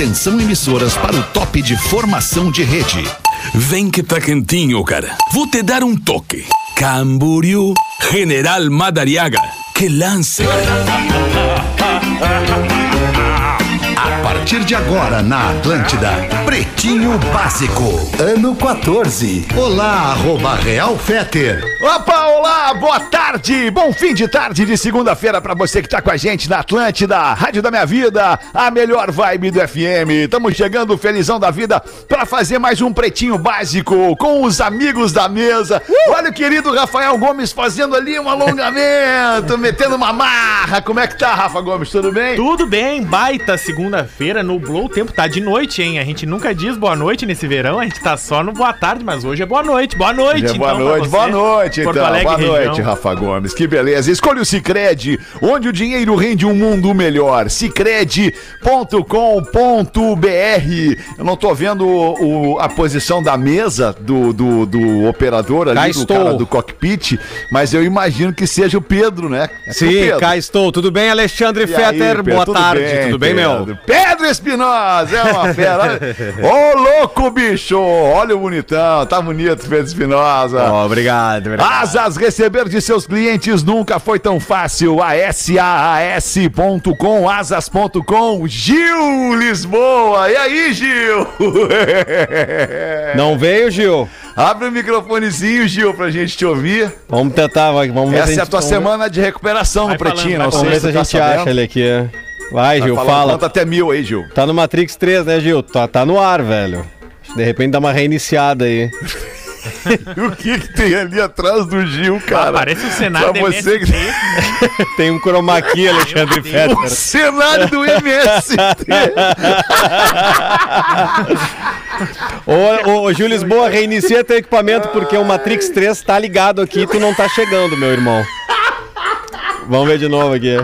Atenção emissoras para o top de formação de rede. Vem que tá quentinho, cara. Vou te dar um toque. Camboriú, General Madariaga. Que lance. A partir de agora na Atlântida, Pretinho Básico, ano 14. Olá, arroba Real Feter. Opa, olá, boa tarde, bom fim de tarde de segunda-feira pra você que tá com a gente na Atlântida, Rádio da Minha Vida, a melhor vibe do FM. Estamos chegando felizão da vida pra fazer mais um Pretinho Básico com os amigos da mesa. Olha o querido Rafael Gomes fazendo ali um alongamento, metendo uma marra. Como é que tá, Rafa Gomes? Tudo bem? Tudo bem, baita segunda-feira, nublou o tempo, tá de noite, hein? A gente nunca diz boa noite nesse verão, a gente tá só no boa tarde, mas hoje é boa noite, boa noite, É, boa então, noite, você. boa noite, Porto então. Alegre, boa região. noite, Rafa Gomes. Que beleza. Escolha o Cicred, onde o dinheiro rende um mundo melhor. Cicred.com.br. Eu não tô vendo o- o- a posição da mesa do, do, do operador ali, Cá do estou. cara do cockpit, mas eu imagino que seja o Pedro, né? É Sim, Pedro. cá estou. Tudo bem, Alexandre E aí, Fetter? Pedro? Boa Tudo tarde. bem, tudo bem, Pedro? meu? Pedro Espinosa, é uma fera. Ô, louco, bicho! Olha o bonitão, tá bonito, Pedro Espinosa. Ó, obrigado, obrigado. Asas, receber de seus clientes nunca foi tão fácil. ASAAS.com, asas.com, Gil Lisboa. E aí, Gil? Não veio, Gil? Abre o microfonezinho, Gil, pra gente te ouvir. Vamos tentar, vamos ver se Essa é a tua vamos ver- semana de recuperação Vai no Pretinho, falando, não sei Vamos ver se a tá gente sabendo. acha ele aqui. Vai, Vai Gil, fala. Conta até mil aí, Gil. Tá no Matrix 3, né, Gil? Tá, tá no ar, velho. De repente dá uma reiniciada aí. O que, que tem ali atrás do Gil, cara? Ah, parece um cenário Pra da você MST. Tem um chroma key, Alexandre O Fetter. cenário do MST. Ô, ô, ô, Gil Lisboa, reinicia teu equipamento porque o Matrix 3 tá ligado aqui e tu não tá chegando, meu irmão. Vamos ver de novo aqui.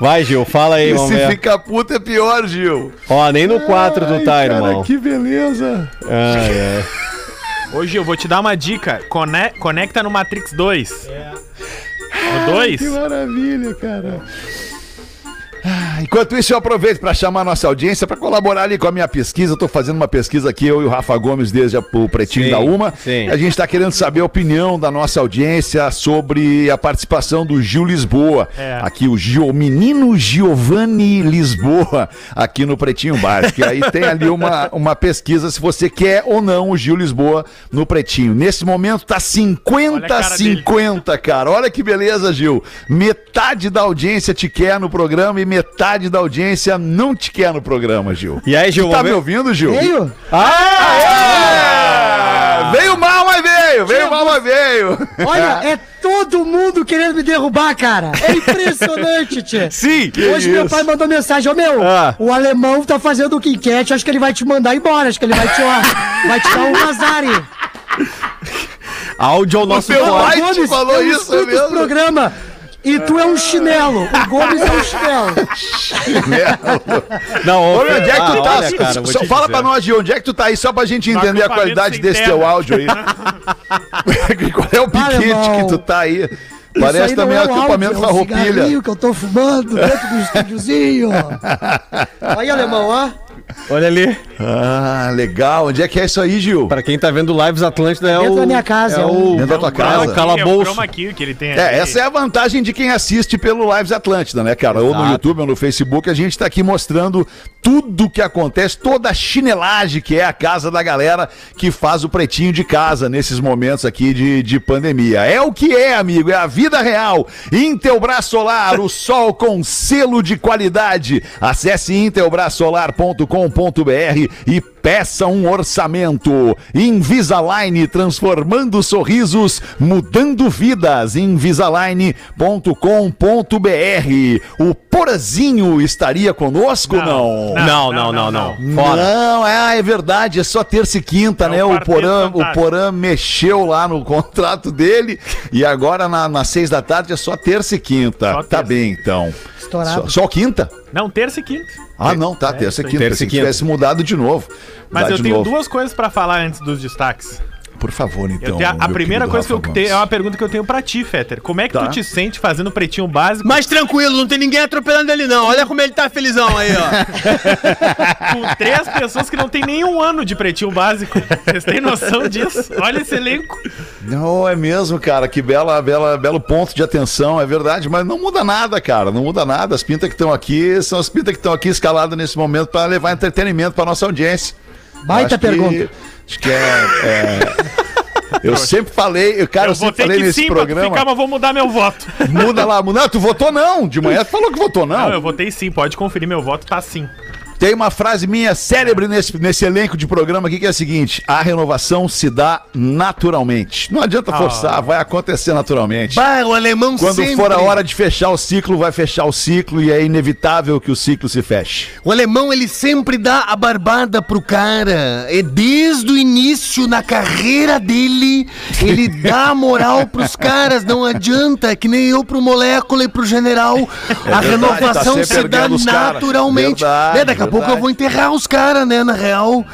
Vai, Gil, fala aí, E vamos se ver. fica puto é pior, Gil. Ó, nem no 4 tu Ai, tá, cara, irmão. Que beleza. Ai, ai. Hoje eu vou te dar uma dica, Cone- conecta no Matrix 2. No 2? Que maravilha, cara. Enquanto isso, eu aproveito para chamar a nossa audiência para colaborar ali com a minha pesquisa. Eu tô fazendo uma pesquisa aqui, eu e o Rafa Gomes, desde o Pretinho Sim, da Uma. sim. A gente está querendo saber a opinião da nossa audiência sobre a participação do Gil Lisboa. É. Aqui, o, Gio, o menino Giovanni Lisboa, aqui no Pretinho Básico. E aí tem ali uma, uma pesquisa se você quer ou não o Gil Lisboa no Pretinho. Nesse momento tá Olha a 50 cara 50, cara. Olha que beleza, Gil. Metade da audiência te quer no programa e metade da audiência não te quer no programa, Gil. E aí, Gil, Tá me ouvindo, Gil? Veio? Ah! Veio mal, mas veio! Veio mal, mas veio! Olha, é todo mundo querendo me derrubar, cara. É impressionante, tchê. Sim! Hoje meu pai mandou mensagem, ô meu, Ah. o alemão tá fazendo o quinquete, acho que ele vai te mandar embora, acho que ele vai te, ó, vai te dar um azar. Áudio ao nosso teu corte. pai te falou eu isso escuto mesmo? programa. E tu é um chinelo. O Gomes é um chinelo. Não, ô, onde é que tu ah, tá? olha, cara, Só fala dizer. pra nós, Gil, onde é que tu tá aí, só pra gente entender a qualidade desse teu áudio aí. Qual é o piquete irmão. que tu tá aí? Isso Parece aí não também é o o acampamento áudio, é um cigarrinho que eu tô fumando dentro do estúdiozinho. Aí, alemão, ó. Olha ali. Ah, legal. Onde é que é isso aí, Gil? Pra quem tá vendo Lives Atlântida é Dentro o... da minha casa, É é o... Dentro da tua É o casa. calabouço. key que ele tem É, essa é a vantagem de quem assiste pelo Lives Atlântida, né, cara? Ou no. YouTube ou no Facebook, a gente tá aqui mostrando tudo que acontece, toda a chinelagem que é a casa da galera que faz o pretinho de casa nesses momentos aqui de, de pandemia. É o que é, amigo, é a vida real. Intelbras Solar, o sol com selo de qualidade. Acesse intelbrasolar.com.br e peça um orçamento. Invisalign, transformando sorrisos, mudando vidas. Invisalign.com.br. O Porazinho estaria conosco ou não? Não, não, não, não. Não, é, é verdade, é só terça e quinta, É né? o Porã, o. Porã mexeu lá no contrato dele e agora na, nas seis da tarde é só terça e quinta. Só tá terça. bem, então. Estourado. Só, só quinta? Não, terça e quinta. Ah, não, tá, terça e quinta. Terça Se e quinta. tivesse mudado de novo. Mas eu tenho novo. duas coisas pra falar antes dos destaques. Por favor, então. Tenho a, primeira coisa que eu Rafa tenho é uma pergunta que eu tenho pra ti, Fetter. Como é que Tá. tu te sente fazendo pretinho básico Mais tranquilo, não tem ninguém atropelando ele, não. Olha como ele tá felizão aí, ó. com três pessoas que não tem nenhum ano de pretinho básico? Vocês têm noção disso? Olha esse elenco. Não, é mesmo, cara. Que bela, bela, belo ponto de atenção, é verdade. Mas não muda nada, cara. Não muda nada. As pintas que estão aqui são as pintas que estão aqui escaladas nesse momento para levar entretenimento para nossa audiência. Baita Acho que- pergunta. acho que é. é- Eu sempre falei, eu- cara, eu, eu vou sempre ter falei que nesse sim pra programa. ficar, mas vou mudar meu voto. Muda lá, muda. Não, tu votou não. De manhã tu falou que votou não. Não, eu votei sim, pode conferir, meu voto tá sim. Tem uma frase minha célebre nesse, nesse elenco de programa aqui que é a seguinte: a renovação se dá naturalmente. Não adianta forçar, vai acontecer naturalmente. Bah, o alemão Quando sempre... for a hora de fechar o ciclo, vai fechar o ciclo e é inevitável que o ciclo se feche. O alemão, ele sempre dá a barbada pro cara. É desde o início, na carreira dele, ele dá a moral pros caras. Não adianta, é que nem eu pro molécula e pro general. a verdade, renovação tá se dá naturalmente. Verdade, né? Daqui a pouco eu vou enterrar os caras, né, na real.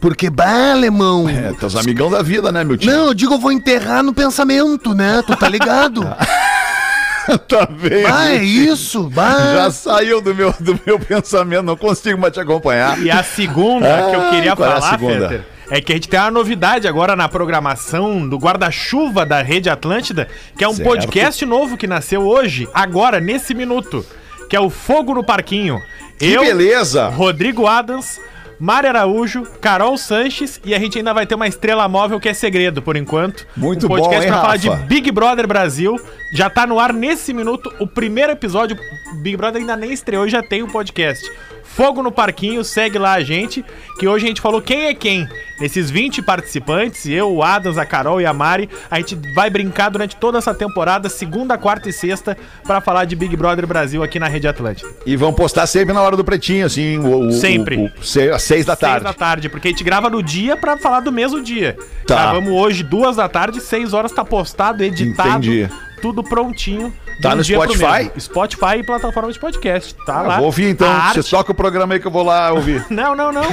Porque, bah, alemão... É, teus amigão da vida, né, meu tio? Não, eu digo, eu vou enterrar no pensamento, né? Tu tá ligado? tá vendo? Ah, é isso, bah. Já saiu do meu, do meu pensamento, não consigo mais te acompanhar. E a segunda que eu Ah, queria qual é a falar, segunda? Fetter, é que a gente tem uma novidade agora na programação do Guarda-Chuva da Rede Atlântida, que é um Certo. podcast novo que nasceu hoje, agora, nesse minuto, que é o Fogo no Parquinho. Que beleza! Rodrigo Adams, Mari Araújo, Carol Sanches e a gente ainda vai ter uma estrela móvel que é segredo por enquanto. Muito um bom, podcast pra falar de Big Brother Brasil. Já tá no ar nesse minuto o primeiro episódio. Big Brother ainda nem estreou e já tem o podcast. Fogo no Parquinho, segue lá a gente, que hoje a gente falou quem é quem. Nesses 20 participantes, eu, o Adams, a Carol e a Mari, a gente vai brincar durante toda essa temporada, segunda, quarta e sexta, pra falar de Big Brother Brasil aqui na Rede Atlântica. E vão postar sempre na hora do pretinho, assim, o, o- Sempre. o- o- se- às seis da Seis tarde. da tarde, porque a gente grava no dia pra falar do mesmo dia. Tá. Gravamos hoje, duas da tarde, seis horas tá postado, editado, Entendi. Tudo prontinho. Tá no Spotify? Spotify e plataforma de podcast, tá Ah, lá. vou ouvir então. A arte- Você toca o programa aí que eu vou lá ouvir. Não, não, não.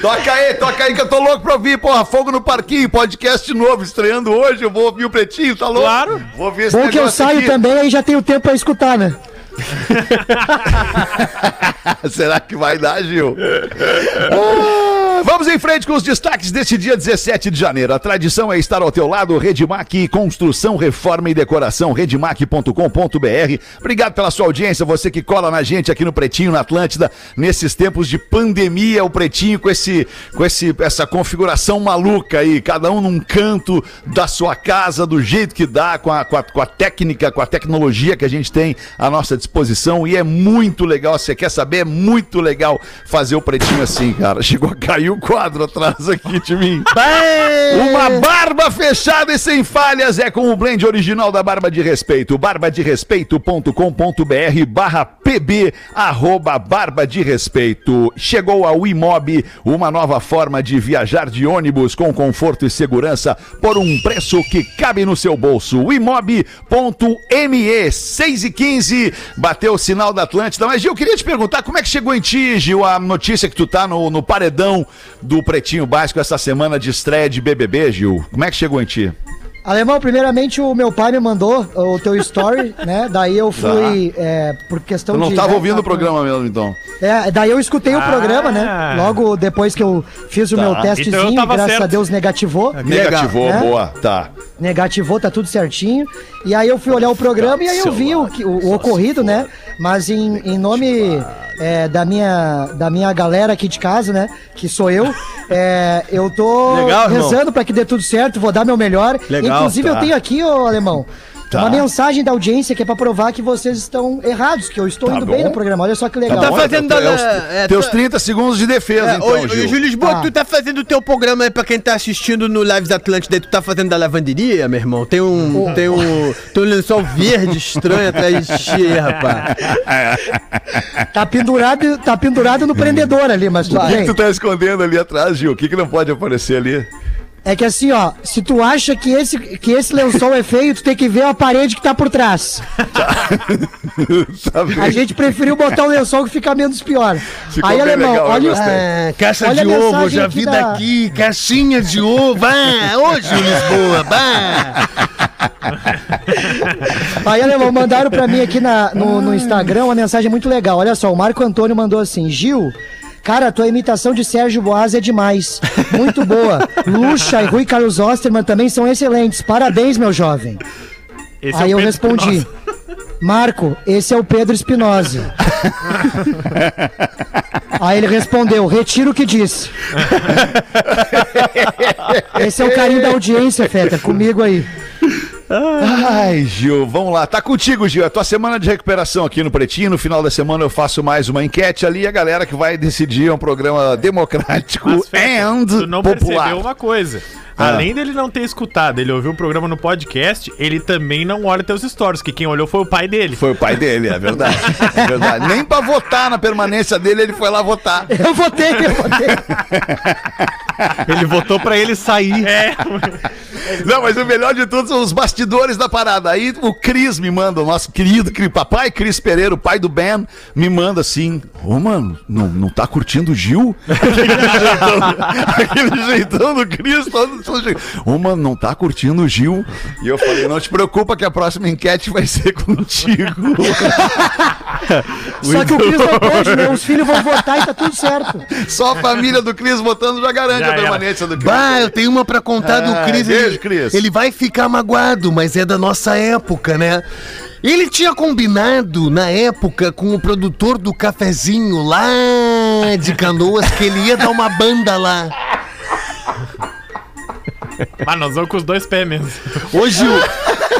toca aí, toca aí que eu tô louco pra ouvir, porra. Fogo no Parquinho, podcast novo, estreando hoje. Eu vou ouvir o Pretinho, tá louco? Claro. Vou ouvir esse Bom que eu saio aqui. também, aí já tenho tempo pra escutar, né? Será que vai dar, Gil? Vamos em frente com os destaques desse dia 17 de janeiro. A tradição é estar ao teu lado. Redmac, construção, reforma e decoração. Redmac.com.br. Obrigado pela sua audiência, você que cola na gente aqui no Pretinho, na Atlântida, nesses tempos de pandemia. O Pretinho com, esse, com esse, essa configuração maluca aí, cada um num canto da sua casa, do jeito que dá, com a, com a, com a técnica, com a tecnologia que a gente tem à nossa disposição. E é muito legal. Você quer saber? É muito legal fazer o Pretinho assim, cara. Chegou a cair o quadro atrás aqui de mim. Uma barba fechada e sem falhas é com o blend original da Barba de Respeito. barbaderespeito.com.br barra pb arroba Barba de Respeito. Chegou ao Imob, uma nova forma de viajar de ônibus com conforto e segurança por um preço que cabe no seu bolso. Imob.me 6 e 15 bateu o sinal da Atlântida. Mas Gil, eu queria te perguntar como é que chegou em ti, Gil, a notícia que tu tá no, no paredão do Pretinho Básico essa semana de estreia de BBB, Gil. Como é que chegou em ti? Alemão, primeiramente o meu pai me mandou o teu story, né? Daí eu fui, é, por questão Tu não de... tava né, ouvindo tá o programa mesmo, então. É, daí eu escutei o Ah. programa, né? Logo depois que eu fiz o meu Então testezinho, eu tava graças certo. a Deus negativou. Negativou, né? boa, tá. Negativou, tá tudo certinho. E aí eu fui olhar o programa e aí eu vi o, que- o, o ocorrido, né? Mas em, em nome é, da, minha, da minha galera aqui de casa, né? Que sou eu, é, eu tô Legal, rezando pra que dê tudo certo, vou dar meu melhor. Legal, Inclusive tá. eu tenho aqui, ô Alemão, Tá. uma mensagem da audiência que é pra provar que vocês estão errados, que eu estou Tá indo bom. bem no programa. Olha só que legal. Tá Bom, fazendo é, da- é, teus tá- 30 segundos de defesa, É, então, ô, ô, Gil. Júlio Lisboa, Tá. tu tá fazendo o teu programa aí pra quem tá assistindo no Lives Atlântida, tu tá fazendo da lavanderia, meu irmão? Tem um, tem um, tem um lençol verde estranho atrás de ti, rapaz. Tá pendurado, tá pendurado no prendedor ali, mas tudo O que, tu tá escondendo ali atrás, Gil? O que, que não pode aparecer ali? É que assim, ó, se tu acha que esse, que esse lençol é feio, tu tem que ver a parede que tá por trás. Sabe? A gente preferiu botar o lençol que fica menos pior. Ficou Aí, alemão, legal, olha. Ah, caixa Olha de ovo, já aqui vi da- daqui, caixinha de ovo. Ah, hoje em Lisboa, bah. Aí, alemão, mandaram pra mim aqui na, no, no Instagram uma mensagem muito legal. Olha só, o Marco Antônio mandou assim: Gil. Cara, tua imitação de Sérgio Boas é demais. Muito boa. Lucha e Rui Carlos Osterman também são excelentes. Parabéns, meu jovem. Esse Aí é eu respondi: Espinosa. Marco, esse é o Pedro Espinosa. Aí ele respondeu: retiro o que disse. Esse é o carinho da audiência, Feta, comigo aí. Ai, Gil, vamos lá. Tá contigo, Gil. É tua semana de recuperação aqui no Pretinho. No final da semana eu faço mais uma enquete ali. A galera que vai decidir é um programa democrático Mas, and tu não popular. percebeu uma coisa. Ah. Além dele não ter escutado, ele ouviu o programa no podcast, ele também não olha teus stories, que quem olhou foi o pai dele. Foi o pai dele, é verdade. É verdade. Nem pra votar na permanência dele, ele foi lá votar. Eu votei, eu votei. Ele votou pra ele sair. É, Não, mas o melhor de tudo são os bastidores da parada. Aí o Cris me manda, o nosso querido papai Cris Pereira, o pai do Ben, me manda assim: Ô, mano, não, não tá curtindo o Gil? Aquele jeitão, aquele jeitão do Cris, todo Ô, mano, não tá curtindo o Gil? E eu falei: não te preocupa que a próxima enquete vai ser contigo. Só que o Cris não pode, né? Os filhos vão votar e tá tudo certo. Só a família do Cris votando já garante Já a era. permanência do Cris. Bah, eu tenho uma pra contar do Ah, Cris. beijo, ele, Cris. ele vai ficar magoado, mas é da nossa época, né? Ele tinha combinado na época com o produtor do cafezinho lá de Canoas que ele ia dar uma banda lá. mas nós vamos com os dois pés mesmo. Hoje,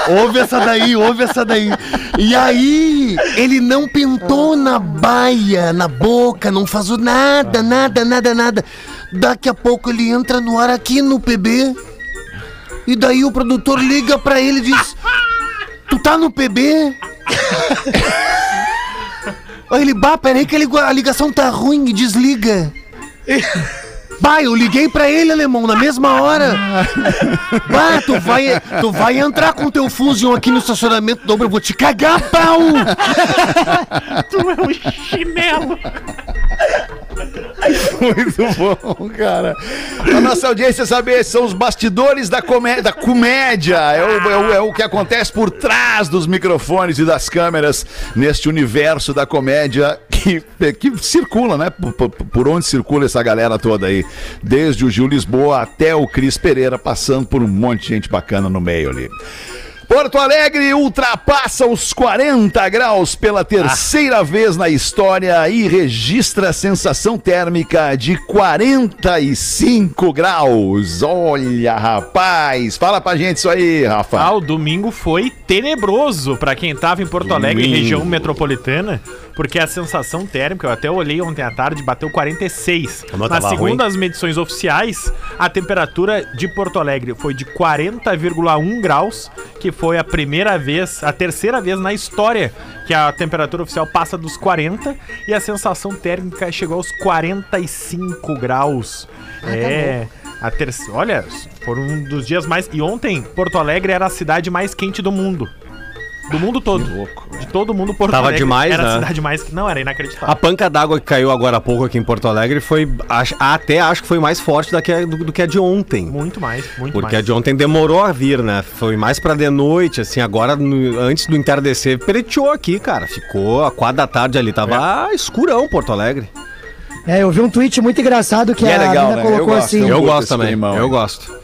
ouve essa daí, ouve essa daí. E aí, ele não pintou na baia, na boca, não faz nada, nada, nada, nada. Daqui a pouco ele entra no ar aqui no PB. E daí o produtor liga pra ele e diz: Tu tá no PB? Aí ele, bah, peraí que a ligação tá ruim e desliga. Bah, eu liguei pra ele, alemão, na mesma hora. Bah, tu vai, tu vai entrar com teu Fusion aqui no estacionamento dobro, eu vou te cagar, pau! Tu é um chinelo. Muito bom, cara. A nossa audiência saber são os bastidores da comédia. Da comédia. É, o, é, o, é o que acontece por trás dos microfones e das câmeras neste universo da comédia que, que circula, né? Por, por- por onde circula essa galera toda aí. Desde o Gil Lisboa até o Cris Pereira, passando por um monte de gente bacana no meio ali. Porto Alegre ultrapassa os 40 graus pela terceira vez na história e registra a sensação térmica de 45 graus. Olha, rapaz, fala pra gente isso aí, Rafa. Ah, o domingo foi tenebroso pra quem tava em Porto Alegre, Domingo. região metropolitana, porque a sensação térmica, eu até olhei ontem à tarde, bateu 46. Como Mas tava segundo ruim. as medições oficiais, a temperatura de Porto Alegre foi de 40,1 graus, que foi a primeira vez, a terceira vez na história que a temperatura oficial passa dos 40 e a sensação térmica chegou aos 45 graus. é, a terceira, olha, foram um dos dias mais e ontem Porto Alegre era a cidade mais quente do mundo. Do mundo todo. De todo mundo, Porto Tava Alegre demais, era a né? cidade mais. Não, era inacreditável. A panca d'água que caiu agora há pouco aqui em Porto Alegre foi. acho- até acho que foi mais forte da que a- do, do que a de ontem. Muito mais, muito Porque a mais. de ontem demorou a vir, né? Foi mais pra de noite, assim, agora no- antes do entardecer, pereteou aqui, cara. Ficou a quatro da tarde ali, tava É. escurão Porto Alegre. É, eu vi um tweet muito engraçado que E é a legal, menina né? colocou Eu gosto, assim. eu Eu gosto também, climão eu gosto.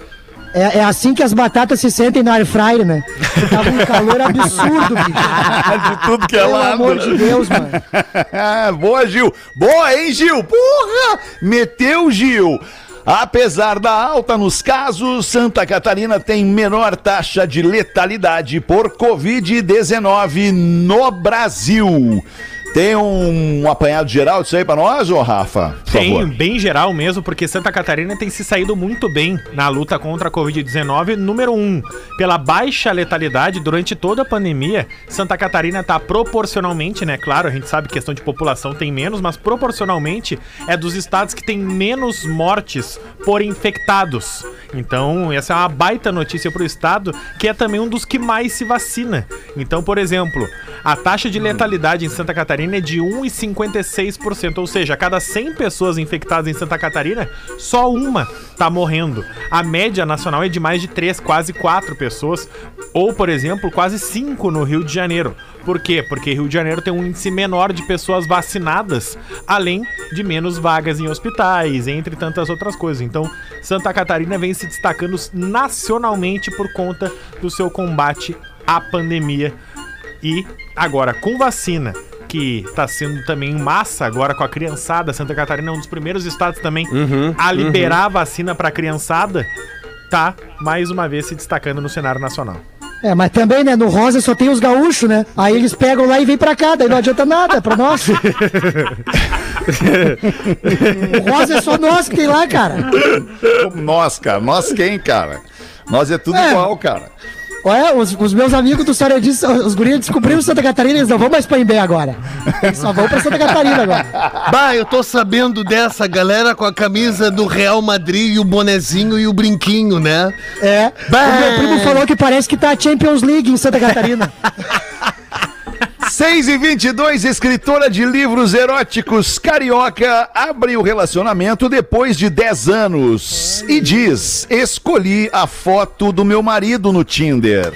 É, é assim que as batatas se sentem no air fryer, né? Tava um calor absurdo, bicho. de tudo que é Pelo lado. amor de Deus, mano. Boa, Gil. Boa, hein, Gil? Porra! Meteu, Gil. Apesar da alta nos casos, Santa Catarina tem menor taxa de letalidade por Covid-19 no Brasil. Tem um apanhado geral disso aí pra nós, ô Rafa? Por Tem, favor. bem geral mesmo, porque Santa Catarina tem se saído muito bem na luta contra a Covid-19. Número um, pela baixa letalidade durante toda a pandemia, Santa Catarina tá proporcionalmente, né? Claro, a gente sabe que questão de população tem menos, mas proporcionalmente é dos estados que tem menos mortes por infectados. Então, essa é uma baita notícia pro estado, que é também um dos que mais se vacina. Então, por exemplo, a taxa de letalidade em Santa Catarina é de 1,56%, ou seja, a cada 100 pessoas infectadas em Santa Catarina, só uma tá morrendo. A média nacional é de mais de 3, quase 4 pessoas, ou, por exemplo, quase 5 no Rio de Janeiro. Por quê? Porque Rio de Janeiro tem um índice menor de pessoas vacinadas, além de menos vagas em hospitais, entre tantas outras coisas. Então, Santa Catarina vem se destacando nacionalmente por conta do seu combate à pandemia. E agora, com vacina, que tá sendo também em massa agora com a criançada, Santa Catarina é um dos primeiros estados também a liberar a vacina pra criançada, tá mais uma vez se destacando no cenário nacional. É, mas também, né, no Rosa só tem os gaúchos, né? Aí eles pegam lá e vêm pra cá, daí não adianta nada, é pra nós. o Rosa é só nós que tem lá, cara. Nós, cara. Nós quem, cara? Nós é tudo É. igual, cara. Olha, os, os meus amigos do História disso, os guris descobriram Santa Catarina, eles não vão mais pra Imbé agora. Eles só vão pra Santa Catarina agora. Bah, eu tô sabendo dessa galera com a camisa do Real Madrid e o bonezinho e o brinquinho, né? É. Bah. O meu primo falou que parece que tá a Champions League em Santa Catarina. 6 e 22 escritora de livros eróticos carioca abre o relacionamento depois de 10 anos e diz: Escolhi a foto do meu marido no Tinder.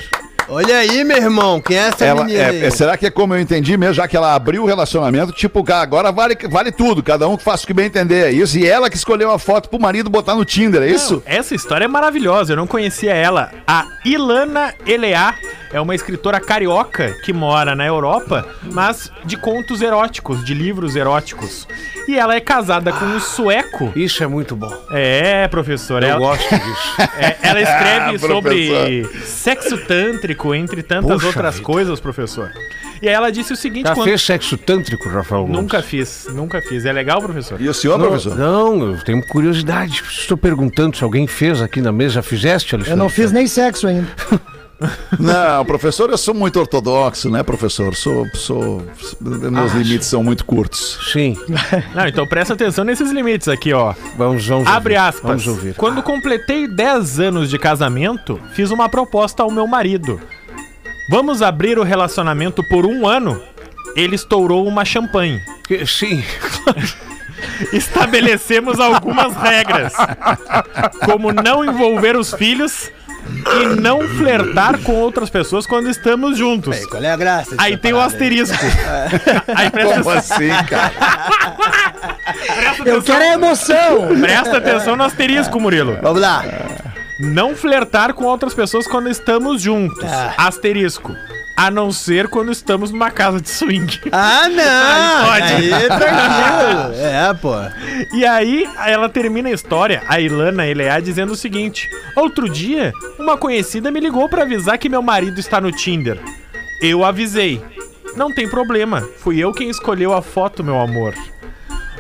Olha aí, meu irmão, quem é essa Ela, menina é- aí? é- será que é como eu entendi mesmo, já que ela abriu o relacionamento? Tipo, cara, agora vale, vale tudo, cada um que faça o que bem entender. É isso. E ela que escolheu a foto pro marido botar no Tinder, é isso? Essa história é maravilhosa, eu não conhecia ela. A Ilana Eleá é uma escritora carioca que mora na Europa, mas de contos eróticos, de livros eróticos. E ela é casada com um sueco. Isso é muito bom. É, professor. Eu ela, gosto disso. é, ela escreve Ah, sobre sexo tântrico, entre tantas Puxa outras vida. coisas, professor. E aí ela disse o seguinte: Já quando- fez sexo tântrico, Rafael Gomes? Nunca fiz, nunca fiz. É legal, professor? E o senhor, Não, professor? não, eu tenho curiosidade. Estou perguntando se alguém fez aqui na mesa. Já fizeste, Alexandre? Eu não fiz nem sexo ainda. Não, professor, eu sou muito ortodoxo, né, professor? Sou. sou meus limites são muito curtos. Sim. Não, então presta atenção nesses limites aqui, ó. Vamos, vamos Abre ouvir. aspas. Vamos ouvir. Quando completei 10 anos de casamento, fiz uma proposta ao meu marido. Vamos abrir o relacionamento por um ano? Ele estourou uma champanhe. Sim. Estabelecemos algumas regras, como não envolver os filhos e não flertar com outras pessoas quando estamos juntos. Qual é a graça? Aí tem o asterisco. Aí presta, Como assim, cara? Eu quero a emoção. presta atenção no asterisco, Murilo. Vamos lá. Não flertar com outras pessoas quando estamos juntos. Asterisco. A não ser quando estamos numa casa de swing. Ah, não! Aí pode. Aí, tranquilo. É, pô. E aí, ela termina a história, a Ilana Eleá, dizendo o seguinte: Outro dia, uma conhecida me ligou pra avisar que meu marido está no Tinder. Eu avisei. Não tem problema, fui eu quem escolheu a foto, meu amor.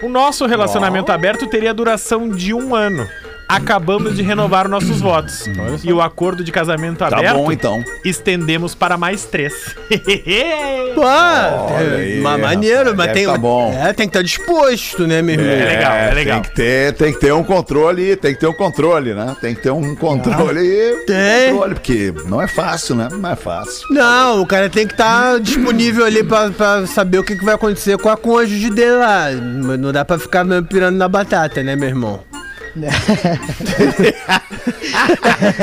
O nosso relacionamento aberto teria duração de um ano. Acabamos de renovar nossos votos. E o acordo de casamento Tá aberto bom, então. estendemos para mais três. Pô, Olha é, aí, ma- maneiro, mas tem. tá bom. É, tem que estar disposto, né, meu irmão? É legal, é legal. Tem que, ter, tem que ter um controle, tem que ter um controle, né? Tem que ter um controle. Tem. controle, porque não é fácil, né? Não é fácil. Não, o cara tem que estar disponível ali pra, pra saber o que, que vai acontecer com a cônjuge dele lá. Não dá pra ficar pirando na batata, né, meu irmão?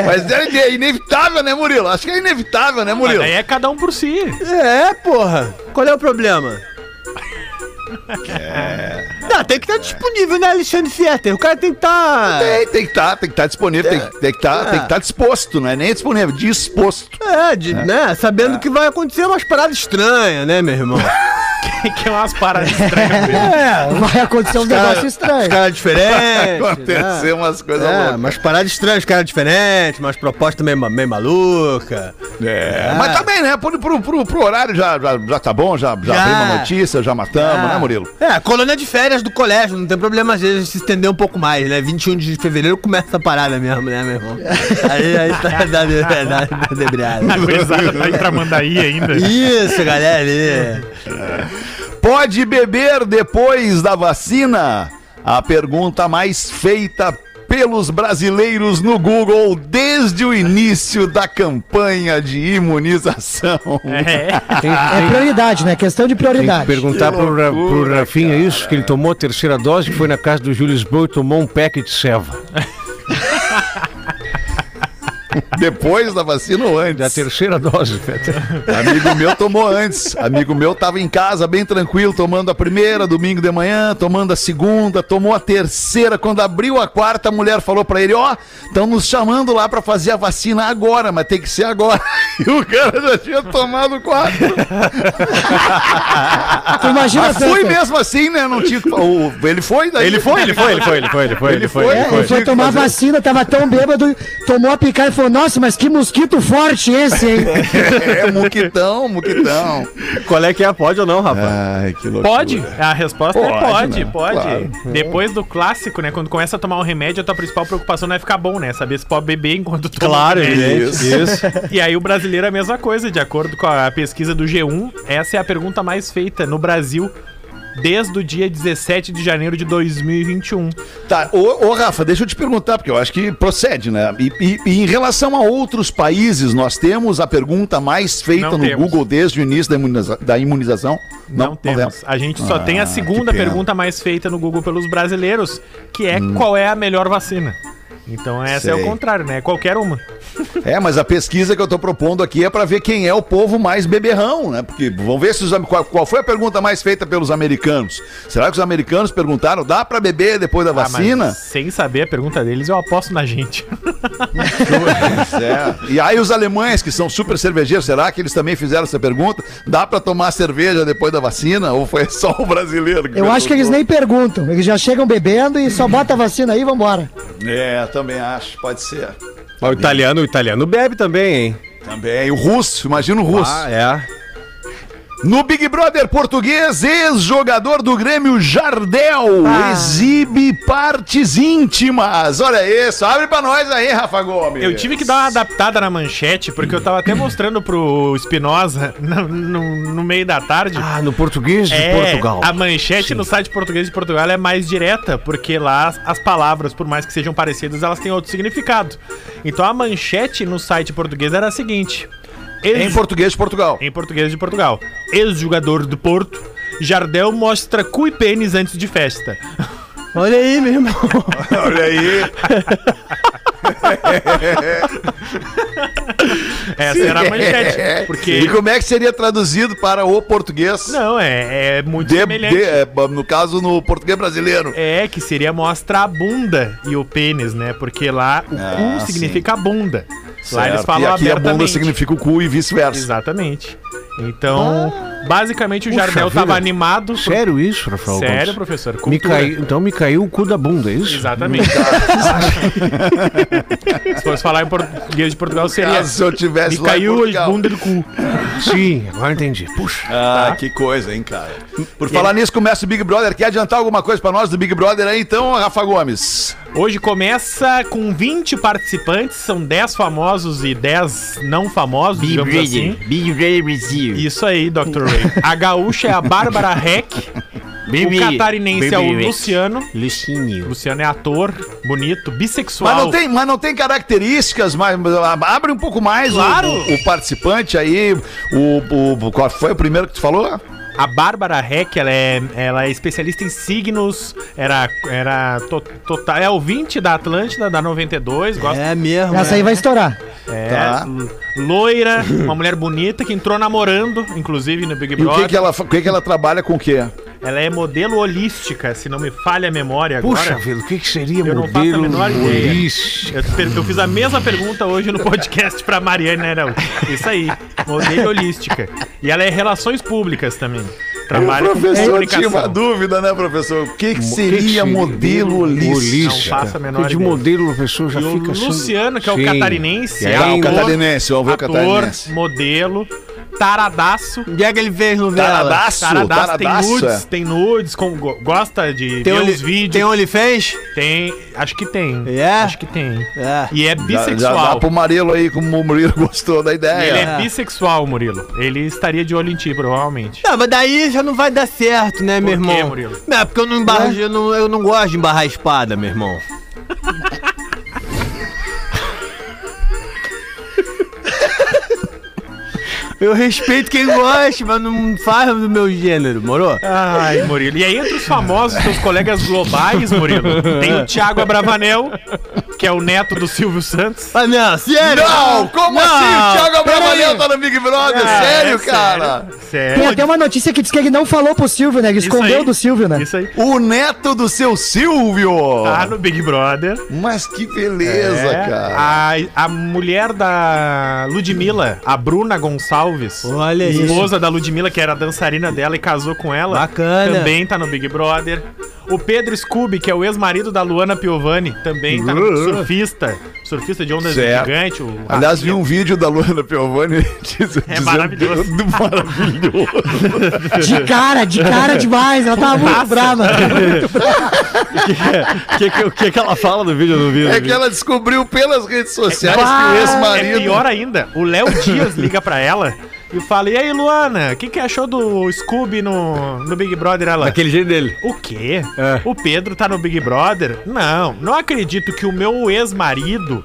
Mas é é inevitável, né, Murilo? Acho que é inevitável, né, Mas Murilo? daí é cada um por si. É, porra. Qual é o problema? Não, tem que estar disponível, né, Alexandre Fieter? O cara tem que estar. Tem, tem que estar, tem que estar disponível, tem, que- tem que estar, tem que estar disposto, não é nem disponível, disposto. É, de, né? Sabendo que vai acontecer umas paradas estranhas, né, meu irmão? que é umas paradas estranhas. mesmo. Vai acontecer um negócio Os estranho. caras diferentes. Acontecer umas coisas É, loucas. umas paradas estranhas, os caras diferentes, umas propostas meio, meio maluca. É, Mas também, né? Pro, pro, pro, pro horário já, já, já tá bom, já, já, Já. abrimos a notícia, já matamos, né, Murilo? É, colônia de férias do colégio, não tem problema às vezes se estender um pouco mais, né? 21 de fevereiro começa a parada mesmo, né, meu irmão? Aí, aí tá da, da debriada. A gurizada tá em Tramandaí ainda. Isso, galera ali. Pode beber depois da vacina? A pergunta mais feita pelos brasileiros no Google desde o início da campanha de imunização. É. É prioridade, né? Questão de tem que prioridade. perguntar Que pro, Ra- loucura, pro Rafinha isso, que ele tomou a terceira dose, foi na casa do Júlio Lisboa e tomou um pack de ceva. Depois da vacina ou Da antes? terceira dose, Feta. Amigo meu tomou antes. Amigo meu tava em casa bem tranquilo, tomando a primeira, domingo de manhã, tomando a segunda, tomou a terceira. Quando abriu a quarta, a mulher falou pra ele: Ó, estão nos chamando lá pra fazer a vacina agora, mas tem que ser agora. E o cara já tinha tomado quatro. Tu imagina Mas fui Feta, mesmo assim, né? Não tinha. o- Ele foi daí. Ele foi, ele foi, ele foi, ele foi, ele foi, Ele foi, É, ele foi Tinha que tomar fazer- vacina, tava tão bêbado, tomou a picada e falou: Nossa, mas que mosquito forte esse, hein? É, muquitão, muquitão. Qual é que é? Pode ou não, rapaz? Ai, que loucura. Pode? A resposta é Pode, pode, né? pode. Claro. Depois do clássico, né? Quando começa a tomar um remédio, a tua principal preocupação não é ficar bom, né? Saber se pode beber enquanto toma Claro, o remédio. evidente. Isso. E aí o brasileiro é a mesma coisa, de acordo com a pesquisa do G1, essa é a pergunta mais feita no Brasil desde o dia 17 de janeiro de 2021. Tá, ô, ô, Rafa, deixa eu te perguntar, porque eu acho que procede, né? E, e- e em relação a outros países, nós temos a pergunta mais feita Não no temos. Google desde o início da, imuniza- da imunização? Não, temos. A gente só Ah, tem a segunda pergunta mais feita no Google pelos brasileiros, que é qual é a melhor vacina. Então essa é Sei. o contrário, né? Qualquer uma. É, mas a pesquisa que eu tô propondo aqui é pra ver quem é o povo mais beberrão, né? Porque vamos ver se os, qual, qual foi a pergunta mais feita pelos americanos. Será que os americanos perguntaram, dá pra beber depois da Ah, mas vacina? sem saber a pergunta deles, eu aposto na gente. É. E aí os alemães, que são super cervejeiros, será que eles também fizeram essa pergunta? Dá pra tomar cerveja depois da vacina? Ou foi só o brasileiro? Eu acho que eles nem perguntam, eles já chegam bebendo e só bota a vacina aí e vambora. É, também acho, pode ser. Mas o italiano, o italiano bebe também, hein? Também. O russo, imagina o russo. Ah, é. No Big Brother português, ex-jogador do Grêmio Jardel exibe partes íntimas. Olha isso, abre pra nós aí, Rafa Gomes. Eu tive que dar uma adaptada na manchete, porque eu tava até mostrando pro Espinosa no, no- no meio da tarde. Ah, no português de É, Portugal. a manchete no site português de Portugal é mais direta, porque lá as- as palavras, por mais que sejam parecidas, elas têm outro significado. Então a manchete no site português era a seguinte: ex- Em português de Portugal. em português de Portugal. Ex-jogador do Porto, Jardel mostra cu e pênis antes de festa. Olha aí, meu irmão. Olha aí. Essa era a manchete. Porque. E como é que seria traduzido para o português? Não, é, é muito De- semelhante. de- é, no caso, no português brasileiro. É, que seria mostra a bunda e o pênis, né? Porque lá o Ah, cu significa bunda. Lá eles Certo. falam e aqui a bunda significa o cu e vice-versa. Exatamente. Então, basicamente o Puxa Jardel vida. tava animado. Sério isso, Rafael? Sério, Gomes? professor. Me cultura. cai... Então me caiu o cu da bunda, é isso? Exatamente. Se fosse falar em português de Portugal, seria. Caso se eu tivesse Me lá em caiu a Portugal. bunda do cu. Sim, agora entendi. Puxa. Ah, que coisa, hein, cara. Por falar nisso, começa o Big Brother. Quer adiantar alguma coisa pra nós do Big Brother aí, então, Rafa Gomes? Hoje começa com 20 participantes, são 10 famosos e 10 não famosos, digamos assim. Big Brother Brasil. Isso aí, Dr. Ray. A gaúcha é a Bárbara Heck. o catarinense é o Luciano. Lucinho. Luciano é ator, bonito, bissexual. Mas não tem, mas não tem características, mas abre um pouco mais o- Claro. o, o participante aí. O, o- qual foi o primeiro que tu falou? A Bárbara Heck, ela é, ela é especialista em signos, era, era to, total, é ouvinte da Atlântida, da 92, gosta É mesmo. Essa aí vai estourar. É, Tá. loira, uma mulher bonita que entrou namorando, inclusive no Big E o Brother. que, que, ela, que, que ela trabalha com o quê? Ela é modelo holística, se não me falha a memória agora. Puxa vida, o que, que seria Eu não faço a modelo menor ideia. holístico? Eu, eu fiz a mesma pergunta hoje no podcast pra Mariana Araújo. Isso aí, modelo holística. E ela é relações públicas também. trabalha o professor tinha uma dúvida, né, professor? O que, que seria que modelo holístico? Não faço a menor de modelo pessoa já E o fica assim. Luciano, que é o Sim. catarinense, aí, Ah, o ator, catarinense, o ator, catarinense. modelo, taradaço. Onde é que ele fez novela? Taradaço, Taradaço, tem taradaço, nudes, é. tem nudes, com- go- gosta de Tem, ver os vídeos. tem OnlyFans? Tem, acho que tem. É? Acho que tem. É. E é Já, bissexual. já dá pro Marilo aí, como o Murilo gostou da ideia. Ele é É. bissexual, Murilo. Ele estaria de olho em ti, provavelmente. Não, mas daí já não vai dar certo, né, meu Por quê, irmão? Murilo? Não, porque eu não, embarro, eu, não, eu não gosto de embarrar a espada, meu irmão. Eu respeito quem gosta, mas não faz do meu gênero, moro? Ai, Murilo. E aí, entre os famosos, teus colegas globais, Murilo, tem o Thiago Abravanel, que é o neto do Silvio Santos. Ah, não, sério? Não, como Não, assim? O Thiago. Abravanel tá no Big Brother? Ah, sério, é cara? Tem Sério. até uma notícia que diz que ele não falou pro Silvio, né? Ele Isso escondeu aí. do Silvio, né? Isso aí. O neto do seu Silvio! Tá no Big Brother. Mas que beleza, É, cara. A, a mulher da Ludmilla, a Bruna Gonçalves, Olha isso. esposa da Ludmilla, que era dançarina dela e casou com ela, Bacana. também tá no Big Brother. O Pedro Scooby, que é o ex-marido da Luana Piovani, também tá no surfista, surfista de ondas Certo. gigante. O Aliás, vi um vídeo da Luana Piovani diz, É maravilhoso. maravilhoso. De cara, de cara demais. Ela tava muito brava. O que, que, que que ela fala no vídeo do vídeo? É que ela descobriu pelas redes sociais que o É ex-marido. pior ainda, o Léo Dias liga pra ela e fala: E aí, Luana, o que, que achou do Scooby no, no Big Brother? Ela. Daquele jeito dele. O quê? É. O Pedro tá no Big Brother? Não, não acredito que o meu ex-marido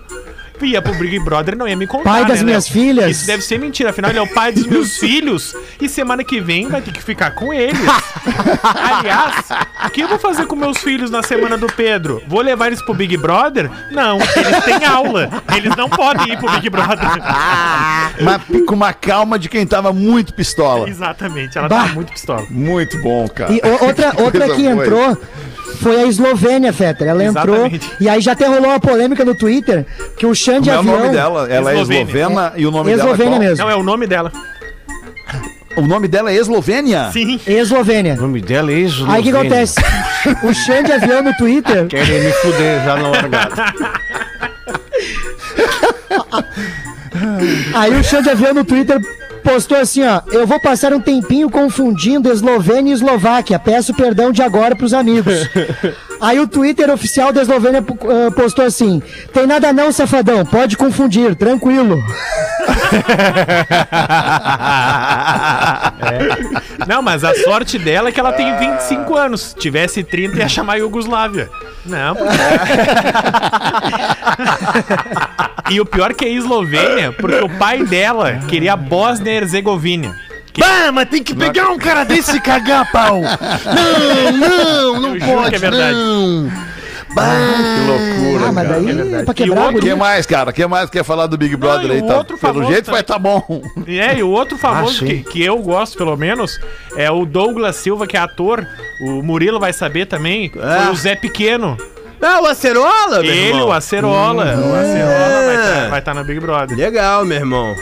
ia pro Big Brother e não ia me contar. Pai das né, minhas Léo? filhas. Isso deve ser mentira, afinal ele é o pai dos meus filhos e semana que vem vai ter que ficar com eles. Aliás, o que eu vou fazer com meus filhos na semana do Pedro? Vou levar eles pro Big Brother? Não, eles têm aula. Eles não podem ir pro Big Brother. Mas com uma calma de quem tava muito pistola. Exatamente, ela Bah. tá muito pistola. Muito bom, cara. E outra, outra que boa. entrou foi a Eslovênia, Fetter. Ela entrou. Exatamente. E aí já até rolou uma polêmica no Twitter que o Xande Como é o Avião. nome dela? Ela é Eslovênia. eslovena e o nome Eslovênia dela é mesmo. Não, é o nome dela. O nome dela é Eslovênia? Sim. Eslovênia. O nome dela é isso. Aí o que acontece? O Xande Avião no Twitter. Querem me fuder já na largada. Aí o Xande Avião no Twitter postou assim, ó. Eu vou passar um tempinho confundindo Eslovênia e Eslováquia. Peço perdão de agora pros amigos. Aí o Twitter oficial da Eslovênia eh, postou assim: Tem nada não, safadão. Pode confundir, tranquilo. Não, mas a sorte dela é que ela tem 25 anos. Se tivesse 30, ia chamar Iugoslávia. Não, porque... E o pior que é Eslovênia, porque o pai dela queria a Bósnia e Herzegovina. Bah, mas tem que pegar um cara desse e cagar, pau. Não, não, não Eu juro pode, que é verdade. não. Que loucura, Ah, mas cara. daí é pra E o quebrar outro- que mais, cara? O que mais quer falar do Big Brother Não, aí? o Tá, outro pelo jeito tá- vai tá bom. E é, e o outro famoso Ah, que, que eu gosto, pelo menos, é o Douglas Silva, que é ator. O Murilo vai saber também. Foi o Zé Pequeno. Ah, o Acerola, meu Ele, irmão. o Acerola. O Acerola vai estar no Big Brother. Legal, meu irmão.